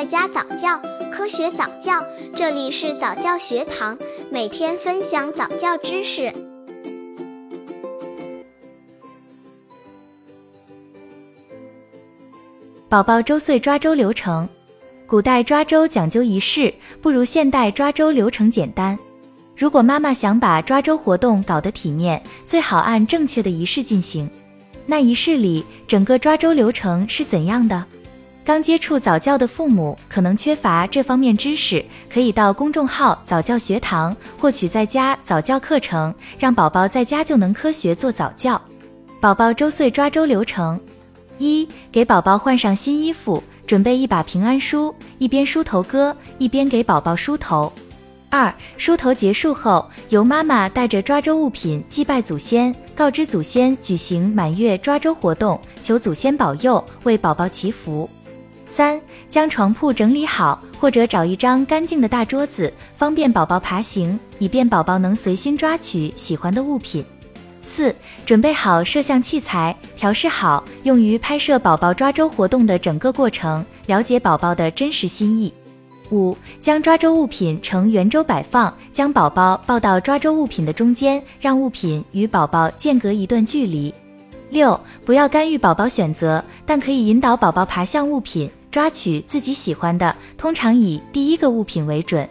在家早教，科学早教，这里是早教学堂，每天分享早教知识。宝宝周岁抓周流程，古代抓周讲究仪式，不如现代抓周流程简单。如果妈妈想把抓周活动搞得体面，最好按正确的仪式进行。那仪式里，整个抓周流程是怎样的？刚接触早教的父母可能缺乏这方面知识，可以到公众号早教学堂获取在家早教课程，让宝宝在家就能科学做早教。宝宝周岁抓周流程：一、给宝宝换上新衣服，准备一把平安梳，一边梳头歌，一边给宝宝梳头。二、梳头结束后，由妈妈带着抓周物品祭拜祖先，告知祖先举行满月抓周活动，求祖先保佑，为宝宝祈福。三、将床铺整理好，或者找一张干净的大桌子，方便宝宝爬行，以便宝宝能随心抓取喜欢的物品。四、准备好摄像器材，调试好，用于拍摄宝宝抓周活动的整个过程，了解宝宝的真实心意。五、将抓周物品呈圆周摆放，将宝宝抱到抓周物品的中间，让物品与宝宝间隔一段距离。六、不要干预宝宝选择，但可以引导宝宝爬向物品。抓取自己喜欢的，通常以第一个物品为准，